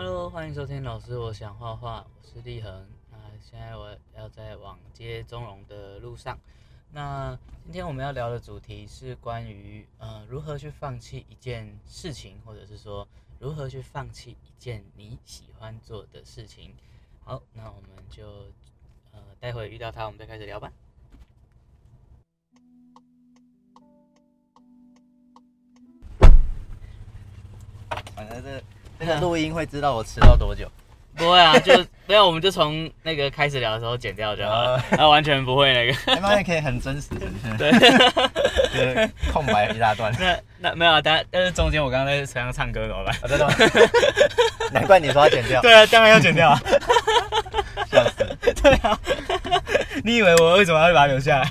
Hello，欢迎收听老师，我想画画，我是立恒。那现在我要在往接中荣的路上。那今天我们要聊的主题是关于呃如何去放弃一件事情，或者是说如何去放弃一件你喜欢做的事情。好，那我们就呃待会遇到他，我们再开始聊吧。反正这这 个录音会知道我迟到多久。不会啊，就没有，我们就从那个开始聊的时候剪掉就好了，那完全不会那个。那也可以很真实的，对，就是空白一大段。那那没有啊，但但是中间我刚刚在车上唱歌怎么办？真的吗？难怪你说要剪掉。对啊，当然要剪掉啊。笑死。对啊。你以为我为什么要把它留下来？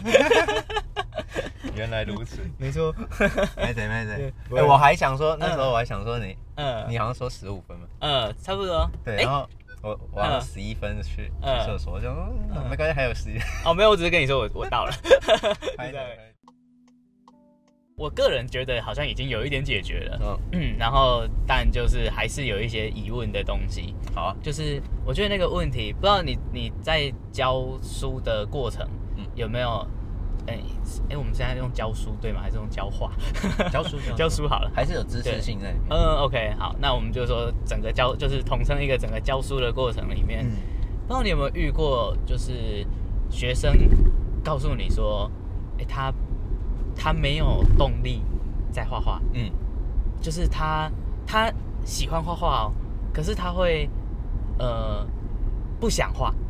原来如此，没错。没谁没谁。哎，我还想说，那时候我还想说你，嗯，你好像说十五分嘛。嗯，差不多。对，然后。我我要十一分去厕所，就没关系，还有时间。哦，没有，我只是跟你说我我到了。我个人觉得好像已经有一点解决了，嗯，然后但就是还是有一些疑问的东西。好，就是我觉得那个问题，不知道你你在教书的过程有没有？哎哎，我们现在用教书对吗？还是用教画？教书教书好了，还是有知识性在。嗯，OK，好，那我们就说整个教就是统称一个整个教书的过程里面，不知道你有没有遇过，就是学生告诉你说，哎，他他没有动力在画画，嗯，就是他他喜欢画画哦，可是他会呃不想画，嗯。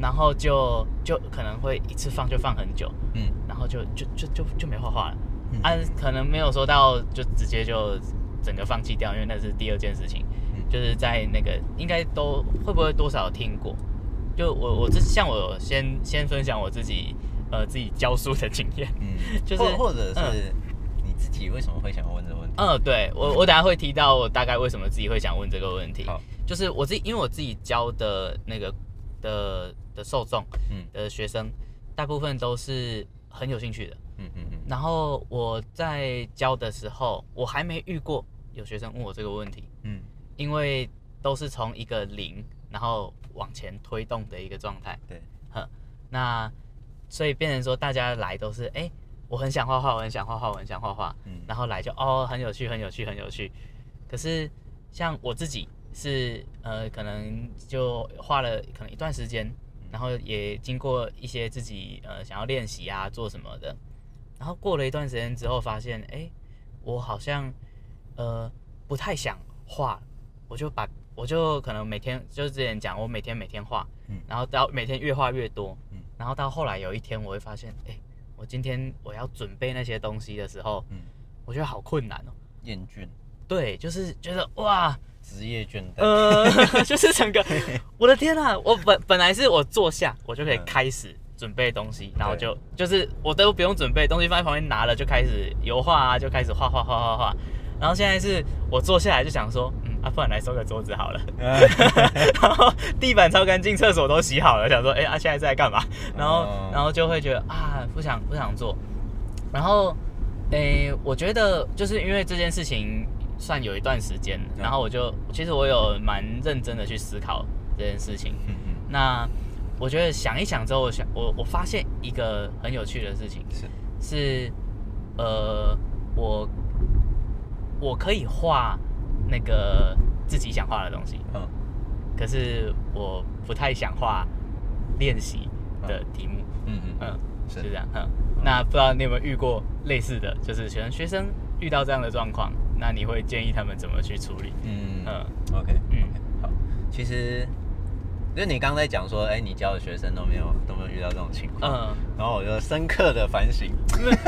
然后就就可能会一次放就放很久，嗯，然后就就就就就没画画了，啊，可能没有说到就直接就整个放弃掉，因为那是第二件事情，就是在那个应该都会不会多少听过，就我我这像我先先分享我自己呃自己教书的经验，嗯，就是或者是你自己为什么会想问这个问题？嗯，对。我我等下会提到我大概为什么自己会想问这个问题，就是我自己因为我自己教的那个的。的受众，嗯，的学生，大部分都是很有兴趣的，嗯嗯嗯。然后我在教的时候，我还没遇过有学生问我这个问题，嗯，因为都是从一个零，然后往前推动的一个状态，对，呵。那所以变成说，大家来都是，哎，我很想画画，我很想画画，我很想画画，嗯，然后来就哦，很有趣，很有趣，很有趣。可是像我自己是，呃，可能就画了可能一段时间。然后也经过一些自己呃想要练习啊做什么的，然后过了一段时间之后发现，哎，我好像呃不太想画，我就把我就可能每天就是之前讲我每天每天画，嗯，然后到每天越画越多，嗯，然后到后来有一天我会发现，哎，我今天我要准备那些东西的时候，嗯，我觉得好困难哦，厌倦，对，就是觉得哇。职业倦怠，呃，就是整个，我的天呐，我本本来是我坐下，我就可以开始准备东西，然后就就是我都不用准备东西，放在旁边拿了就开始油画啊，就开始画画画画画。然后现在是我坐下来就想说，嗯，啊，不然来收个桌子好了。然后地板超干净，厕所都洗好了，想说，哎，啊，现在在干嘛？然后然后就会觉得啊，不想不想做。然后，诶，我觉得就是因为这件事情。算有一段时间，然后我就其实我有蛮认真的去思考这件事情。嗯嗯。那我觉得想一想之后，我想我我发现一个很有趣的事情是是呃我我可以画那个自己想画的东西，嗯，可是我不太想画练习的题目。嗯嗯嗯，是这样。嗯，那不知道你有没有遇过类似的就是学生学生遇到这样的状况？那你会建议他们怎么去处理？嗯嗯，OK，嗯，好。其实，就你刚才讲说，哎，你教的学生都没有都没有遇到这种情况，嗯，然后我就深刻的反省，不是，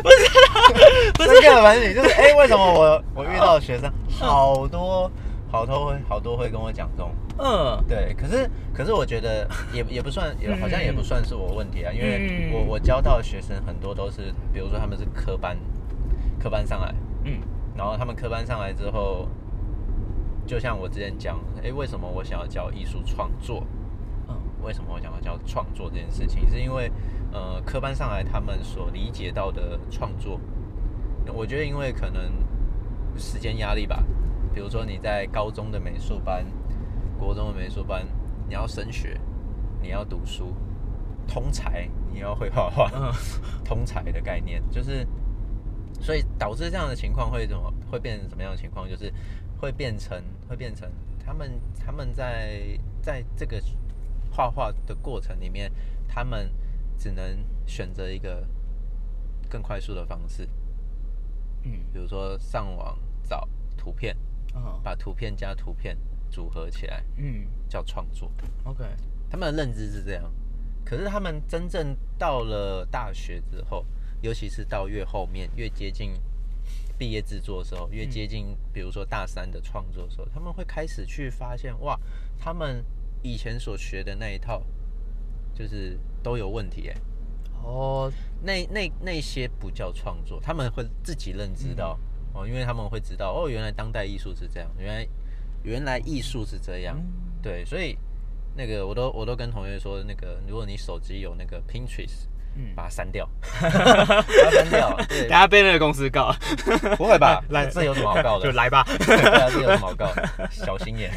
不是。深刻的反省，就是哎，为什么我我遇到的学生好多好多会好多会跟我讲这种，嗯，对，可是可是我觉得也也不算，也好像也不算是我问题啊，因为我我教到的学生很多都是，比如说他们是科班。科班上来，嗯，然后他们科班上来之后，就像我之前讲，哎，为什么我想要教艺术创作？嗯，为什么我想要教创作这件事情？是因为，呃，科班上来他们所理解到的创作，我觉得因为可能时间压力吧，比如说你在高中的美术班、国中的美术班，你要升学，你要读书，通才，你要会画画，通才的概念。就是，所以导致这样的情况会怎么会变成什么样的情况？就是会变成会变成他们他们在在这个画画的过程里面，他们只能选择一个更快速的方式。嗯，比如说上网找图片，把图片加图片组合起来，嗯，叫创作。OK，他们的认知是这样，可是他们真正到了大学之后，尤其是到越后面越接近毕业制作的时候，越接近比如说大三的创作的时候，他们会开始去发现，哇，他们以前所学的那一套，就是都有问题，哎。哦，那那那些不叫创作，他们会自己认知到哦，因为他们会知道哦，原来当代艺术是这样，原来原来艺术是这样，对，所以那个我都我都跟同学说，那个如果你手机有那个 Pinterest。嗯，把它删掉，把它删掉。对，等下被那个公司告。不会吧？来，这有什么好 告的？就来吧。对啊，这有什么好告？小心眼。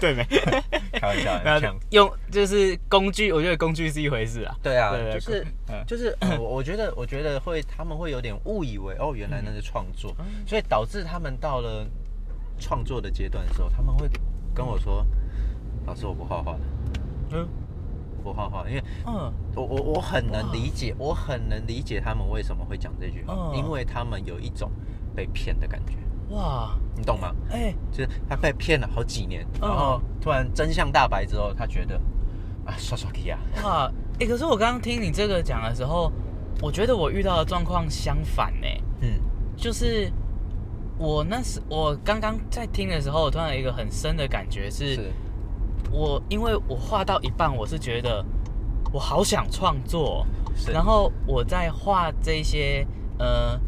对没？开玩笑。用就是工具，我觉得工具是一回事啊。对啊，就是就是我我觉得我觉得会他们会有点误以为哦，原来那是创作，所以导致他们到了创作的阶段的时候，他们会跟我说：“老师，我不画画了。”嗯。不画画，因为嗯，我我我很能理解，我很能理解他们为什么会讲这句话，因为他们有一种被骗的感觉。哇，你懂吗？哎，就是他被骗了好几年，然后突然真相大白之后，他觉得啊，刷刷题啊。哇，哎，可是我刚刚听你这个讲的时候，我觉得我遇到的状况相反呢。嗯，就是我那时我刚刚在听的时候，我突然有一个很深的感觉是。我因为我画到一半，我是觉得我好想创作，然后我在画这些呃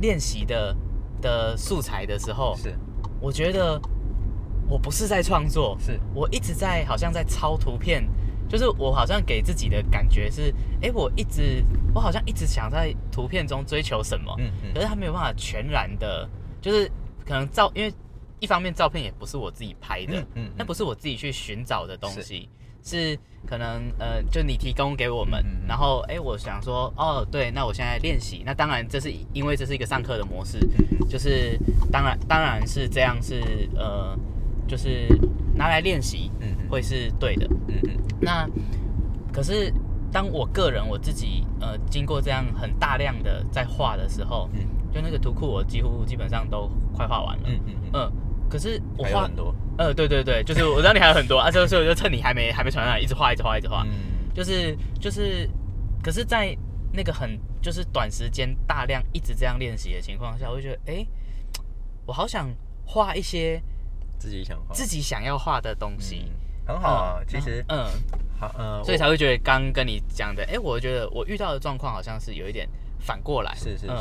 练习的的素材的时候，是。我觉得我不是在创作，是。我一直在好像在抄图片，就是我好像给自己的感觉是，哎，我一直我好像一直想在图片中追求什么，嗯嗯，可是他没有办法全然的，就是可能照因为。一方面照片也不是我自己拍的，嗯，那不是我自己去寻找的东西，是可能呃，就你提供给我们，然后哎，我想说，哦，对，那我现在练习，那当然这是因为这是一个上课的模式，就是当然当然是这样是呃，就是拿来练习，嗯，会是对的，嗯嗯，那可是当我个人我自己呃经过这样很大量的在画的时候，嗯，就那个图库我几乎基本上都快画完了，嗯嗯嗯。可是我画很多，呃，对对对，就是我知道你还有很多啊，所以 所以我就趁你还没还没传上来，一直画一直画一直画，嗯，就是就是，可是，在那个很就是短时间大量一直这样练习的情况下，我就觉得，哎，我好想画一些自己想画自己想要画的东西，很好啊，其实，嗯，好，嗯，所以才会觉得刚跟你讲的，哎，我觉得我遇到的状况好像是有一点反过来，是是是，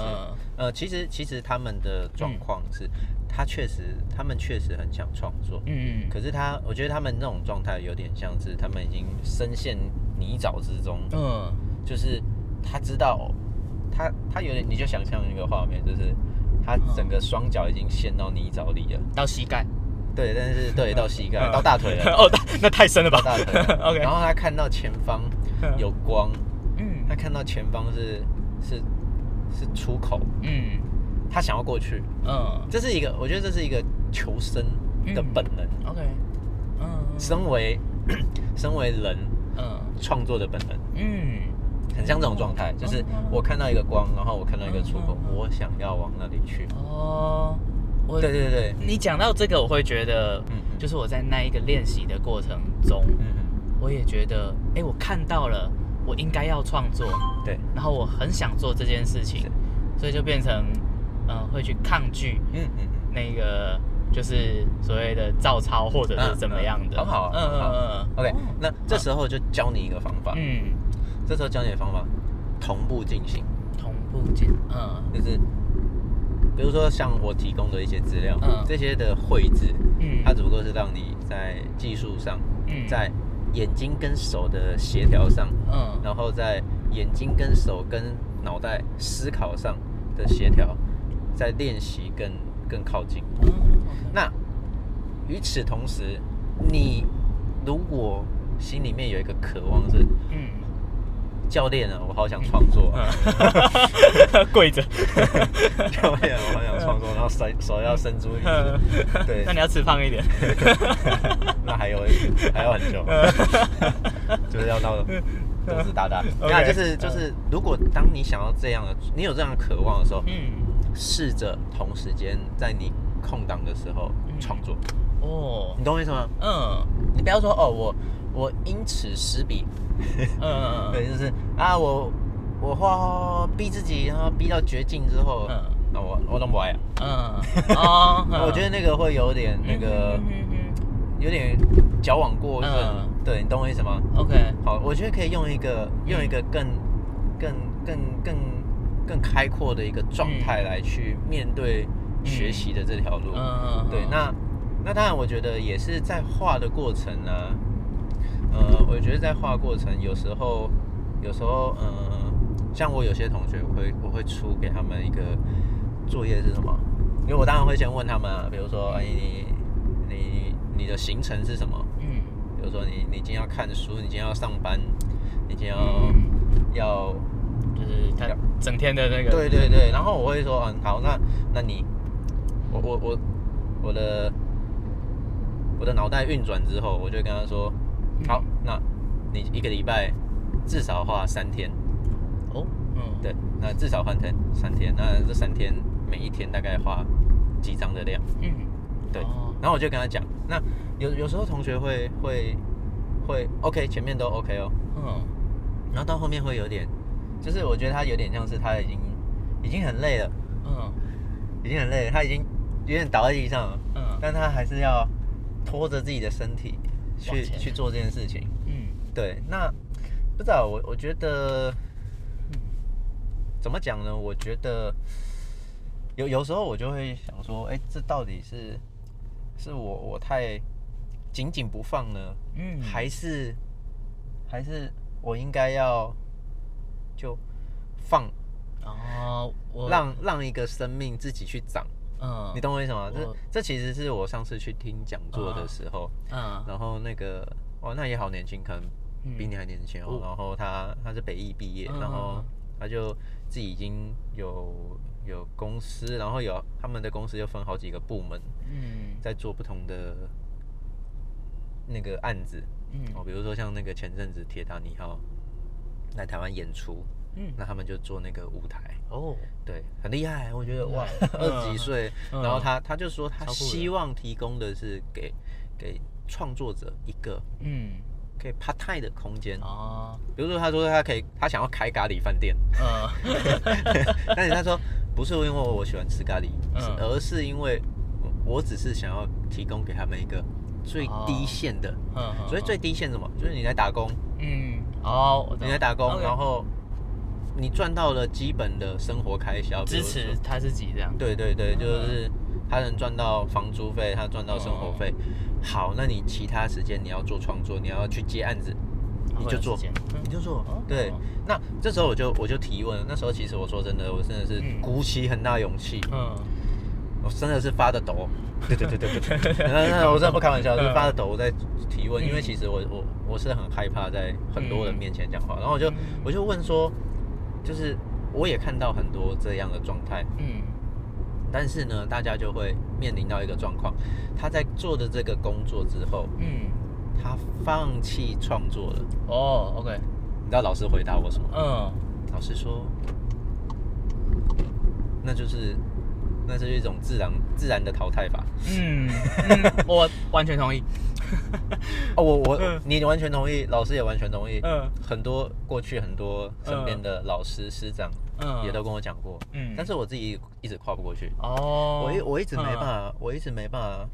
呃，其实其实他们的状况是。他确实，他们确实很想创作，嗯，可是他，我觉得他们那种状态有点像是他们已经深陷泥沼之中，嗯，就是他知道，他他有点，你就想象一个画面，就是他整个双脚已经陷到泥沼里了，到膝盖，对，但是 对到膝盖，到大腿了，哦，那太深了吧，大腿，OK，然后他看到前方有光，嗯，他看到前方是是是出口，嗯。他想要过去，嗯，这是一个，我觉得这是一个求生的本能。OK，嗯，身为 身为人，嗯，创作的本能，嗯，很像这种状态，就是我看到一个光，然后我看到一个出口，我想要往那里去。哦，对对对，你讲到这个，我会觉得，嗯，就是我在那一个练习的过程中，嗯，我也觉得，哎，我看到了，我应该要创作，对，然后我很想做这件事情，所以就变成。嗯，会去抗拒，嗯嗯，那个就是所谓的照抄或者是怎么样的，很好，嗯嗯嗯，OK，那这时候就教你一个方法，嗯，这时候教你的方法，同步进行，同步进，嗯，就是比如说像我提供的一些资料，嗯，这些的绘制，嗯，它只不过是让你在技术上，嗯，在眼睛跟手的协调上，嗯，然后在眼睛跟手跟脑袋思考上的协调。在练习更更靠近，那与此同时，你如果心里面有一个渴望是，嗯，教练啊，我好想创作，跪着，教练，我好想创作，然后手手要伸出，对，那你要吃胖一点，那还有还有很久，就是要到肚子大大，那就是就是，如果当你想要这样的，你有这样的渴望的时候，嗯，试着同时间在你空档的时候创作，哦，你懂我意思吗？嗯，你不要说哦我。我因此失笔，嗯，对，就是啊，我我画逼自己，然后逼到绝境之后，嗯，那我我弄不来啊，嗯，哦，我觉得那个会有点那个，有点矫枉过正，对你懂我意思吗？OK，好，我觉得可以用一个用一个更更更更更开阔的一个状态来去面对学习的这条路，嗯，对，那那当然，我觉得也是在画的过程呢。呃，我觉得在画过程，有时候，有时候，嗯，像我有些同学，我会我会出给他们一个作业是什么？因为我当然会先问他们啊，比如说，哎，你你你的行程是什么？嗯，比如说你你今天要看书，你今天要上班，你今天要要就是他整天的那个，对对对。然后我会说，嗯，好，那那你，我我我我的我的脑袋运转之后，我就跟他说。好，那你一个礼拜至少花三天，哦，嗯，对，那至少换成三天，那这三天每一天大概花几张的量，嗯，对，然后我就跟他讲，那有有时候同学会会会 OK，前面都 OK 哦，嗯，然后到后面会有点，就是我觉得他有点像是他已经已经很累了，嗯，已经很累了，他已经有点倒在地上了，嗯，但他还是要拖着自己的身体。去去做这件事情，嗯，对，那不知道我我觉得，怎么讲呢？我觉得有有时候我就会想说，哎，这到底是是我我太紧紧不放呢？嗯，还是还是我应该要就放哦，让让一个生命自己去长。嗯，你懂我意思吗？这这其实是我上次去听讲座的时候，嗯，然后那个哦，那也好年轻，可能比你还年轻哦。然后他他是北艺毕业，然后他就自己已经有有公司，然后有他们的公司又分好几个部门，嗯，在做不同的那个案子，嗯，哦，比如说像那个前阵子铁达尼号来台湾演出。嗯，那他们就做那个舞台。哦，对，很厉害，我觉得哇，二十几岁，然后他他就说他希望提供的是给给创作者一个嗯，可以 part time 的空间。哦，比如说他说他可以他想要开咖喱饭店，嗯，但是他说不是因为我喜欢吃咖喱，而是因为我只是想要提供给他们一个最低限的，嗯，所以最低限什么？就是你来打工，嗯，哦，你在打工，然后。你赚到了基本的生活开销，支持他自己这样。对对对，就是他能赚到房租费，他赚到生活费。好，那你其他时间你要做创作，你要去接案子，你就做，你就做。对，那这时候我就我就提问，那时候其实我说真的，我真的是鼓起很大勇气，嗯，我真的是发的抖。对对对对对，那那我真的不开玩笑，是发的抖我在提问，因为其实我我我是很害怕在很多人面前讲话，然后我就我就问说。就是我也看到很多这样的状态，嗯，但是呢，大家就会面临到一个状况，他在做的这个工作之后，嗯，他放弃创作了。哦，OK，你知道老师回答我什么？嗯，老师说，那就是。那是一种自然自然的淘汰法。嗯，我 完全同意。哦，我我你完全同意，老师也完全同意。嗯，很多过去很多身边的老师师长，嗯，也都跟我讲过。嗯，但是我自己一直跨不过去。哦，我一我一直没办法，我一直没办法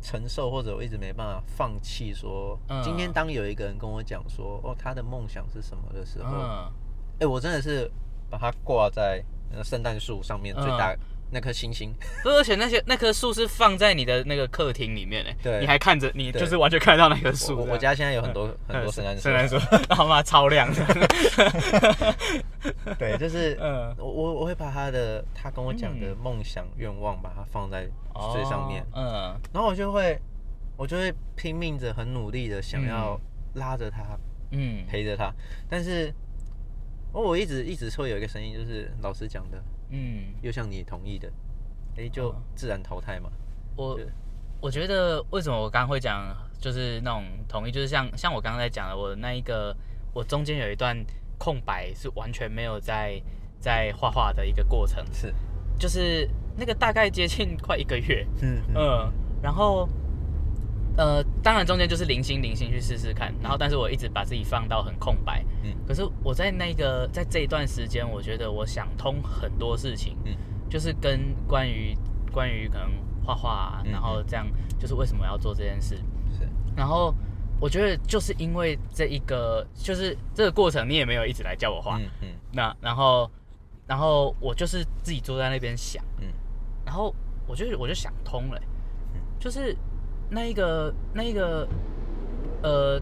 承受，或者我一直没办法放弃。说今天当有一个人跟我讲说，哦，他的梦想是什么的时候，哎，我真的是把它挂在圣诞树上面最大。那颗星星，而且那些那棵树是放在你的那个客厅里面诶，对，你还看着，你就是完全看得到那棵树。我家现在有很多很多圣诞树，圣诞树，好吗？超亮的。对，就是，嗯，我我我会把他的他跟我讲的梦想愿望把它放在最上面，嗯，然后我就会我就会拼命着很努力的想要拉着他，嗯，陪着他，但是，哦我一直一直会有一个声音，就是老师讲的。嗯，又像你同意的，哎，就自然淘汰嘛。我我觉得为什么我刚刚会讲，就是那种同意，就是像像我刚刚在讲的，我那一个我中间有一段空白，是完全没有在在画画的一个过程，是，就是那个大概接近快一个月，嗯。嗯，然后。呃，当然中间就是零星零星去试试看，然后但是我一直把自己放到很空白，嗯，可是我在那个在这一段时间，我觉得我想通很多事情，嗯，就是跟关于关于可能画画，啊然后这样就是为什么要做这件事，是，然后我觉得就是因为这一个就是这个过程，你也没有一直来叫我画，嗯嗯，那然后然后我就是自己坐在那边想，嗯，然后我就我就想通了，就是。那一个，那一个，呃，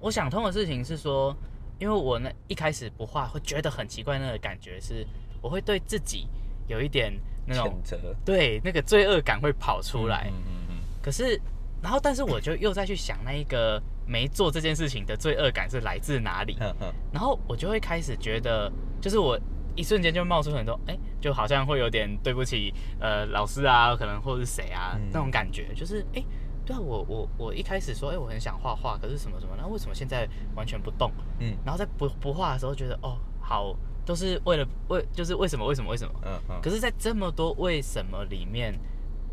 我想通的事情是说，因为我那一开始不画，会觉得很奇怪，那个感觉是，我会对自己有一点那种对，那个罪恶感会跑出来。嗯嗯嗯。可是，然后，但是我就又再去想那一个没做这件事情的罪恶感是来自哪里？嗯嗯。然后我就会开始觉得，就是我。一瞬间就冒出很多，哎，就好像会有点对不起，呃，老师啊，可能或者是谁啊，那种感觉，就是，哎，对啊，我我我一开始说，哎，我很想画画，可是什么什么，那为什么现在完全不动？嗯，然后在不不画的时候，觉得，哦，好，都是为了为，就是为什么为什么为什么？嗯嗯。可是，在这么多为什么里面，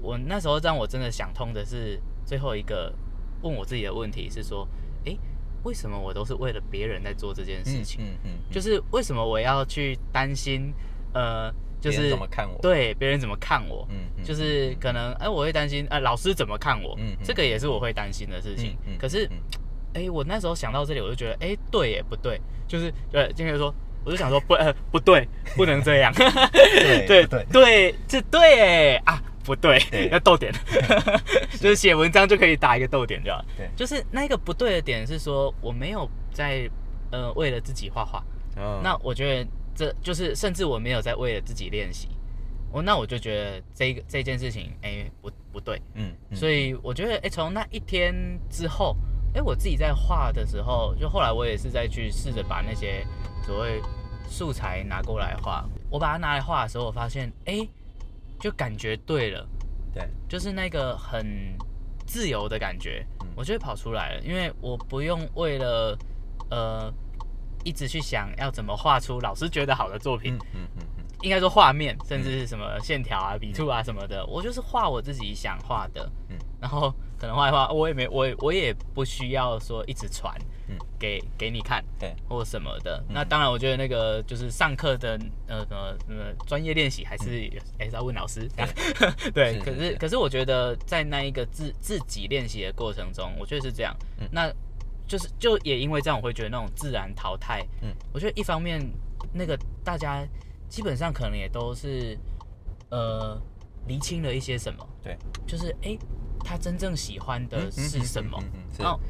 我那时候让我真的想通的是最后一个问我自己的问题是说，哎。为什么我都是为了别人在做这件事情？嗯嗯，就是为什么我要去担心？呃，就是怎么看我？对，别人怎么看我？嗯，就是可能哎，我会担心，呃，老师怎么看我？嗯，这个也是我会担心的事情。可是，哎，我那时候想到这里，我就觉得，哎，对，也不对，就是呃，今天说，我就想说，不，呃，不对，不能这样。对对 对，这对哎啊。不对，要逗点，就是写文章就可以打一个逗点，对吧？对，就是那个不对的点是说我没有在呃为了自己画画，那我觉得这就是甚至我没有在为了自己练习，我那我就觉得这个这件事情哎不不对，嗯，所以我觉得哎从那一天之后，哎我自己在画的时候，就后来我也是在去试着把那些所谓素材拿过来画，我把它拿来画的时候，我发现哎。就感觉对了，对，就是那个很自由的感觉，我就会跑出来了，因为我不用为了呃一直去想要怎么画出老师觉得好的作品，嗯嗯嗯，应该说画面，甚至是什么线条啊、笔触啊什么的，我就是画我自己想画的，嗯，然后可能画一画，我也没我我也不需要说一直传。给给你看，对，或什么的。那当然，我觉得那个就是上课的呃呃呃专业练习还是还是要问老师。对，可是可是我觉得在那一个自自己练习的过程中，我觉得是这样。那就是就也因为这样，我会觉得那种自然淘汰。嗯，我觉得一方面那个大家基本上可能也都是呃厘清了一些什么。对，就是哎。他真正喜欢的是什么？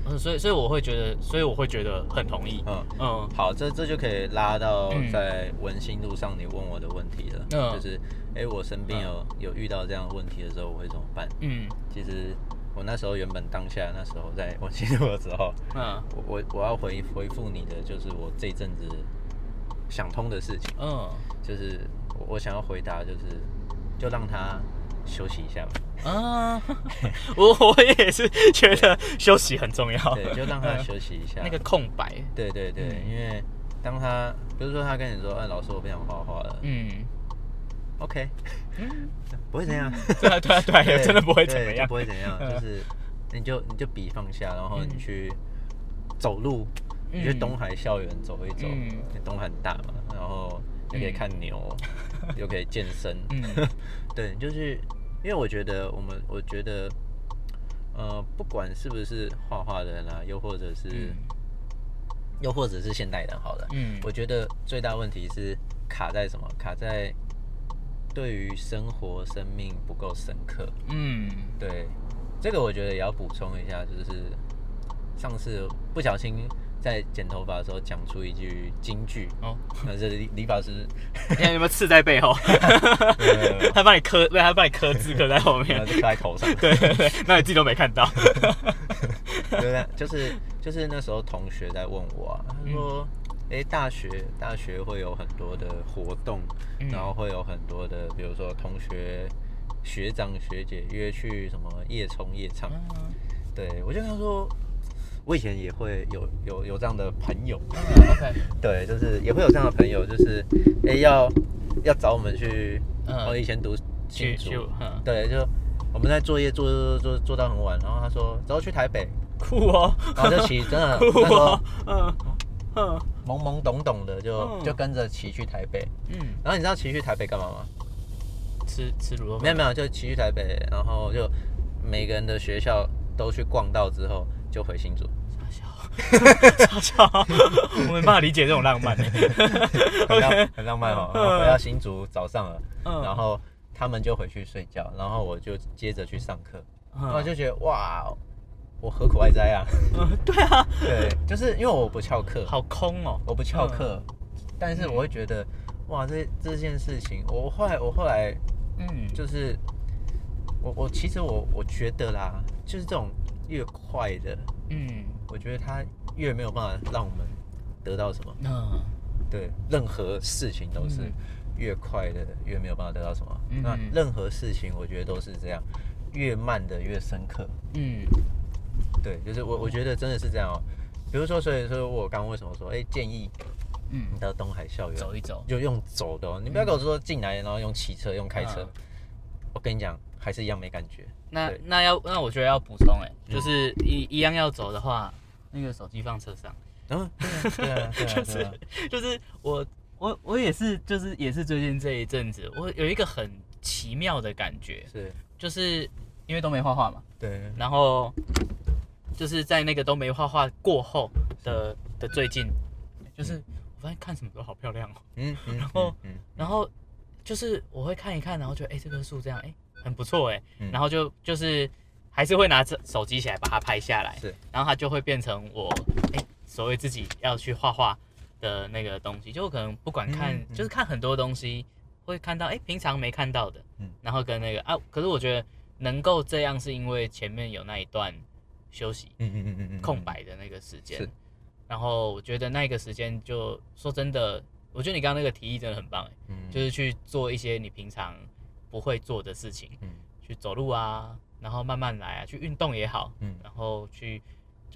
嗯，所以所以我会觉得，所以我会觉得很同意。嗯嗯，好，这这就可以拉到在文心路上你问我的问题了。嗯，就是，哎，我身边有有遇到这样问题的时候，我会怎么办？嗯，其实我那时候原本当下那时候在文心路的时候，嗯，我我我要回回复你的就是我这阵子想通的事情。嗯，就是我想要回答就是，就让他。休息一下吧。啊，我我也是觉得休息很重要。对，就让他休息一下。那个空白。对对对，因为当他，比如说他跟你说：“哎，老师，我不想画画了。”嗯，OK，嗯，不会怎样。对啊对啊对，真的不会怎么样，不会怎样。就是你就你就笔放下，然后你去走路，你去东海校园走一走。东海很大嘛，然后又可以看牛，又可以健身。嗯，对，就是。因为我觉得，我们我觉得，呃，不管是不是画画的人啊，又或者是，又或者是现代人，好了，嗯，我觉得最大问题是卡在什么？卡在对于生活、生命不够深刻。嗯，对，这个我觉得也要补充一下，就是上次不小心在剪头发的时候讲出一句金句哦，那是理理发师，你看有没有刺在背后？他帮你刻，对，他帮你刻字刻在后面，刻在头上。对对对，那你自己都没看到。对，就是就是那时候同学在问我啊，他说。哎，大学大学会有很多的活动，然后会有很多的，比如说同学、学长、学姐约去什么夜冲夜唱。对我就跟他说，我以前也会有有有这样的朋友。OK，对，就是也会有这样的朋友，就是哎要要找我们去。我以前读新竹，对，就我们在作业做做做做到很晚，然后他说走去台北，酷哦，然后就骑，真的，他说，嗯嗯。懵懵懂懂的就就跟着骑去台北，嗯，然后你知道骑去台北干嘛吗？吃吃卤肉饭？没有没有，就骑去台北，然后就每个人的学校都去逛到之后，就回新竹。傻笑，我没办法理解这种浪漫。很浪 很浪漫哦。回到新竹早上了，然后他们就回去睡觉，然后我就接着去上课，然后就觉得哇。我何苦爱哉啊？嗯，对啊，对，就是因为我不翘课，好空哦，我不翘课，但是我会觉得，哇，这这件事情，我后来我后来，嗯，就是我我其实我我觉得啦，就是这种越快的，嗯，我觉得它越没有办法让我们得到什么，嗯，对，任何事情都是越快的越没有办法得到什么，那任何事情我觉得都是这样，越慢的越深刻，嗯。对，就是我，我觉得真的是这样哦。比如说，所以说我刚刚为什么说，哎，建议，嗯，到东海校园走一走，就用走的，你不要跟我说进来然后用骑车、用开车。我跟你讲，还是一样没感觉。那那要那我觉得要补充，哎，就是一一样要走的话，那个手机放车上。嗯，对啊，就是就是我我我也是，就是也是最近这一阵子，我有一个很奇妙的感觉，是。就是因为都没画画嘛，对，然后。就是在那个都没画画过后的的最近，就是我发现看什么都好漂亮哦。嗯，然后，然后就是我会看一看，然后觉得哎这棵树这样哎很不错哎，然后就就是还是会拿着手机起来把它拍下来，是，然后它就会变成我哎所谓自己要去画画的那个东西，就可能不管看就是看很多东西会看到哎平常没看到的，嗯，然后跟那个啊，可是我觉得能够这样是因为前面有那一段。休息，嗯嗯嗯嗯空白的那个时间，然后我觉得那个时间就说真的，我觉得你刚刚那个提议真的很棒，哎，嗯，就是去做一些你平常不会做的事情，嗯，去走路啊，然后慢慢来啊，去运动也好，嗯，然后去，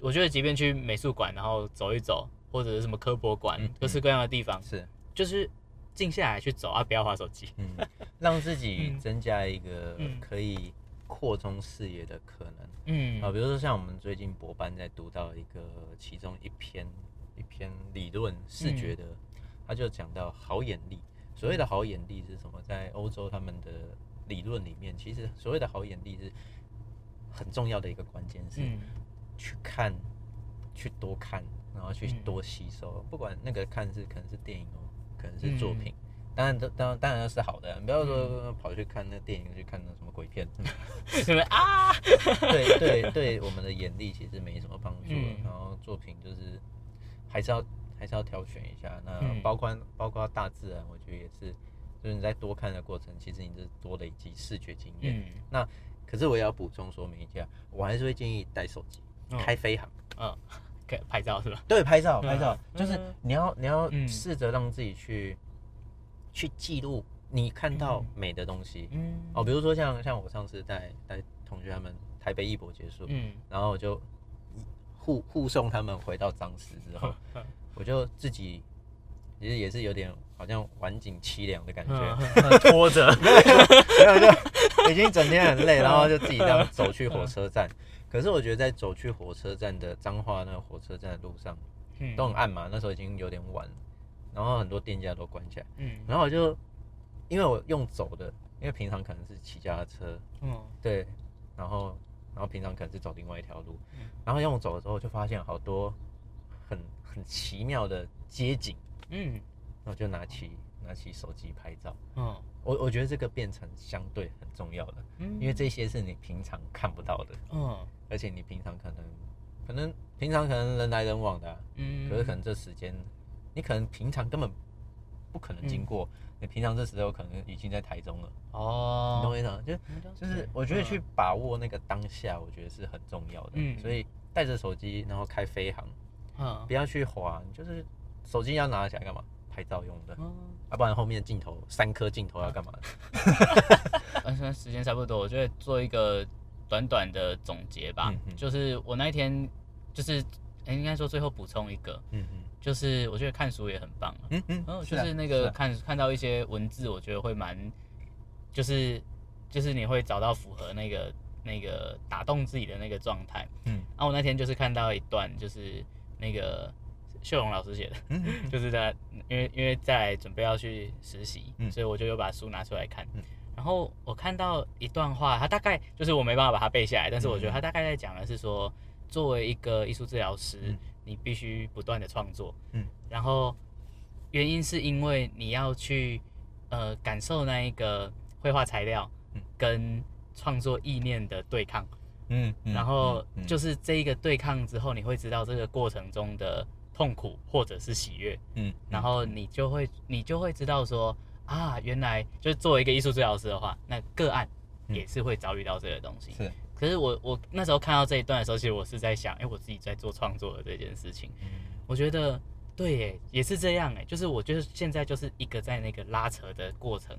我觉得即便去美术馆，然后走一走，或者是什么科博馆，各式各样的地方，是，就是静下来去走啊，不要划手机，嗯，让自己 增加一个可以。扩充视野的可能，嗯。啊，比如说像我们最近博班在读到一个其中一篇一篇理论视觉的，他就讲到好眼力。所谓的好眼力是什么？在欧洲他们的理论里面，其实所谓的好眼力是很重要的一个关键，是去看，去多看，然后去多吸收。不管那个看是可能是电影哦，可能是作品。当然，当当当然是好的，你不要说跑去看那电影，去看那什么鬼片，是不是啊？对对对，我们的眼力其实没什么帮助。然后作品就是还是要还是要挑选一下。那包括包括大自然，我觉得也是，就是你在多看的过程，其实你是多累积视觉经验。那可是我也要补充说明一下，我还是会建议带手机开飞行。嗯，可以拍照是吧？对，拍照拍照，就是你要你要试着让自己去。去记录你看到美的东西，嗯，哦，比如说像像我上次带带同学他们台北艺博结束，嗯，然后我就护护送他们回到彰师之后，我就自己其实也是有点好像晚景凄凉的感觉，拖着，没有就已经整天很累，然后就自己这样走去火车站。可是我觉得在走去火车站的彰化那个火车站的路上，嗯，都很暗嘛，那时候已经有点晚。然后很多店家都关起来，嗯，然后我就因为我用走的，因为平常可能是骑家车，嗯，对，然后然后平常可能是走另外一条路，然后用走的时候就发现好多很很奇妙的街景，嗯，然后就拿起拿起手机拍照。嗯，我我觉得这个变成相对很重要的，嗯，因为这些是你平常看不到的，嗯，而且你平常可能可能平常可能人来人往的，嗯，可是可能这时间你可能平常根本不可能经过，你平常这时候可能已经在台中了。哦，你懂我意思吗？就就是我觉得去把握那个当下，我觉得是很重要的。嗯，所以带着手机，然后开飞行，嗯，不要去滑，就是手机要拿起来干嘛？拍照用的，啊不然后面镜头三颗镜头要干嘛？现 在时间差不多，我觉得做一个短短的总结吧。嗯就是我那一天，就是哎，应该说最后补充一个，嗯嗯，就是我觉得看书也很棒，嗯嗯，然后就是那个看看到一些文字，我觉得会蛮，就是就是你会找到符合那个那个打动自己的那个状态，嗯，然后我那天就是看到一段，就是那个。秀荣老师写的，就是在因为因为在准备要去实习，所以我就又把书拿出来看。然后我看到一段话，他大概就是我没办法把它背下来，但是我觉得他大概在讲的是说，作为一个艺术治疗师，你必须不断的创作。嗯，然后原因是因为你要去呃感受那一个绘画材料跟创作意念的对抗。嗯，然后就是这一个对抗之后，你会知道这个过程中的。痛苦或者是喜悦，嗯，然后你就会你就会知道说啊，原来就是作为一个艺术治疗师的话，那个案也是会遭遇到这个东西。是，可是我我那时候看到这一段的时候，其实我是在想，哎，我自己在做创作的这件事情，我觉得对，也是这样，哎，就是我觉得现在就是一个在那个拉扯的过程，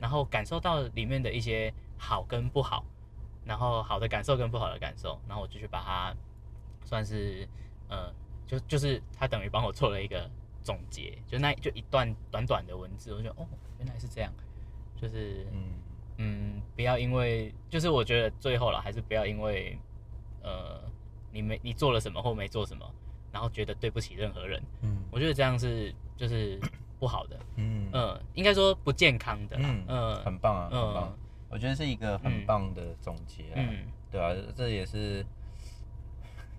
然后感受到里面的一些好跟不好，然后好的感受跟不好的感受，然后我就去把它算是呃。就就是他等于帮我做了一个总结，就那就一段短短的文字，我觉得哦，原来是这样，就是嗯嗯，不要因为就是我觉得最后了，还是不要因为呃你没你做了什么或没做什么，然后觉得对不起任何人，嗯，我觉得这样是就是不好的，嗯。嗯，应该说不健康的，嗯。嗯，很棒啊，很棒，我觉得是一个很棒的总结，嗯，对啊，这也是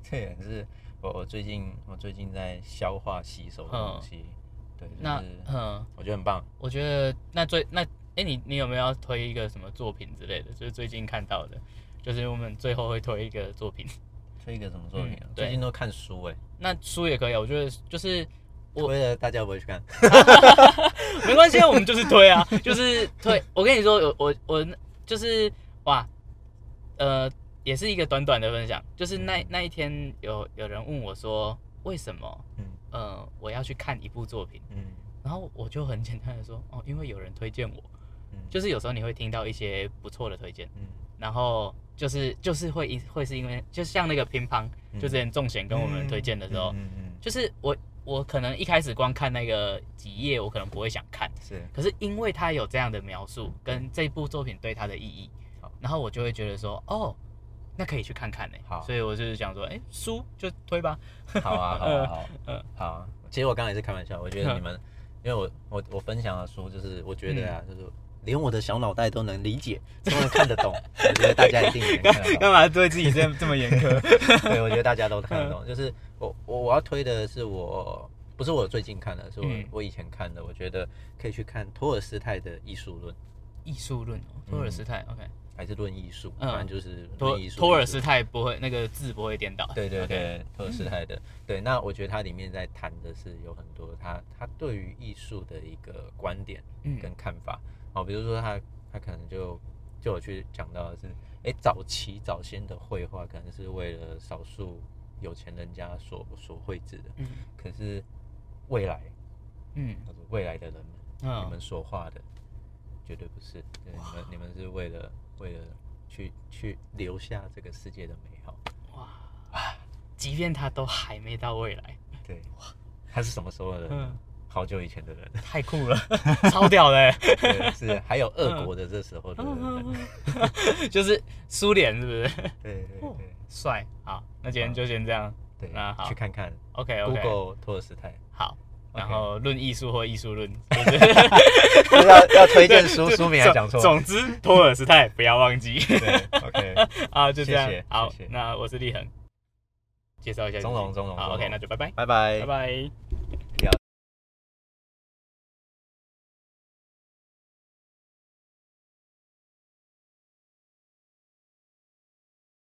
这也是。我我最近我最近在消化吸收的东西，对，那嗯，我觉得很棒。我觉得那最那哎，你你有没有要推一个什么作品之类的？就是最近看到的，就是我们最后会推一个作品，推一个什么作品啊？最近都看书哎，那书也可以啊。我觉得就是我推了，大家不会去看，没关系，我们就是推啊，就是推。我跟你说，我我我就是哇，呃。也是一个短短的分享，就是那那一天有有人问我说，为什么，嗯，呃，我要去看一部作品，嗯，然后我就很简单的说，哦，因为有人推荐我，嗯，就是有时候你会听到一些不错的推荐，嗯，然后就是就是会一会是因为，就像那个乒乓，就之前仲贤跟我们推荐的时候，嗯嗯，就是我我可能一开始光看那个几页，我可能不会想看，是，可是因为他有这样的描述跟这部作品对他的意义，然后我就会觉得说，哦。那可以去看看呢。好，所以我就是想说，哎，书就推吧。好啊，好啊，好，嗯，好。其实我刚才也是开玩笑，我觉得你们，因为我我我分享的书，就是我觉得啊，就是连我的小脑袋都能理解，都能看得懂。我觉得大家一定能看得懂。干嘛对自己这这么严苛？对，我觉得大家都看得懂。就是我我我要推的是我不是我最近看的，是我我以前看的。我觉得可以去看托尔斯泰的《艺术论》。艺术论，托尔斯泰，OK。还是论艺术，反正就是托托尔斯泰不会那个字不会颠倒。对对对，托尔斯泰的。对，那我觉得它里面在谈的是有很多他他对于艺术的一个观点跟看法。哦，比如说他他可能就就有去讲到的是，哎，早期早先的绘画可能是为了少数有钱人家所所绘制的。嗯。可是未来，嗯，未来的人们，你们所画的绝对不是，你们你们是为了。为了去去留下这个世界的美好，哇。啊！即便他都还没到未来，对，哇，他是什么时候的人？好久以前的人，太酷了，超屌的，是还有俄国的这时候的人，就是苏联，是不是？对对对，帅。好，那今天就先这样，对，那好，去看看，OK OK。Google 托尔斯泰，好。然后论艺术或艺术论，要要推荐书，书名还讲错。总之，托尔斯泰不要忘记。OK，啊，就这样。好，那我是立恒，介绍一下。钟龙，钟龙。好，OK，那就拜拜，拜拜，拜拜。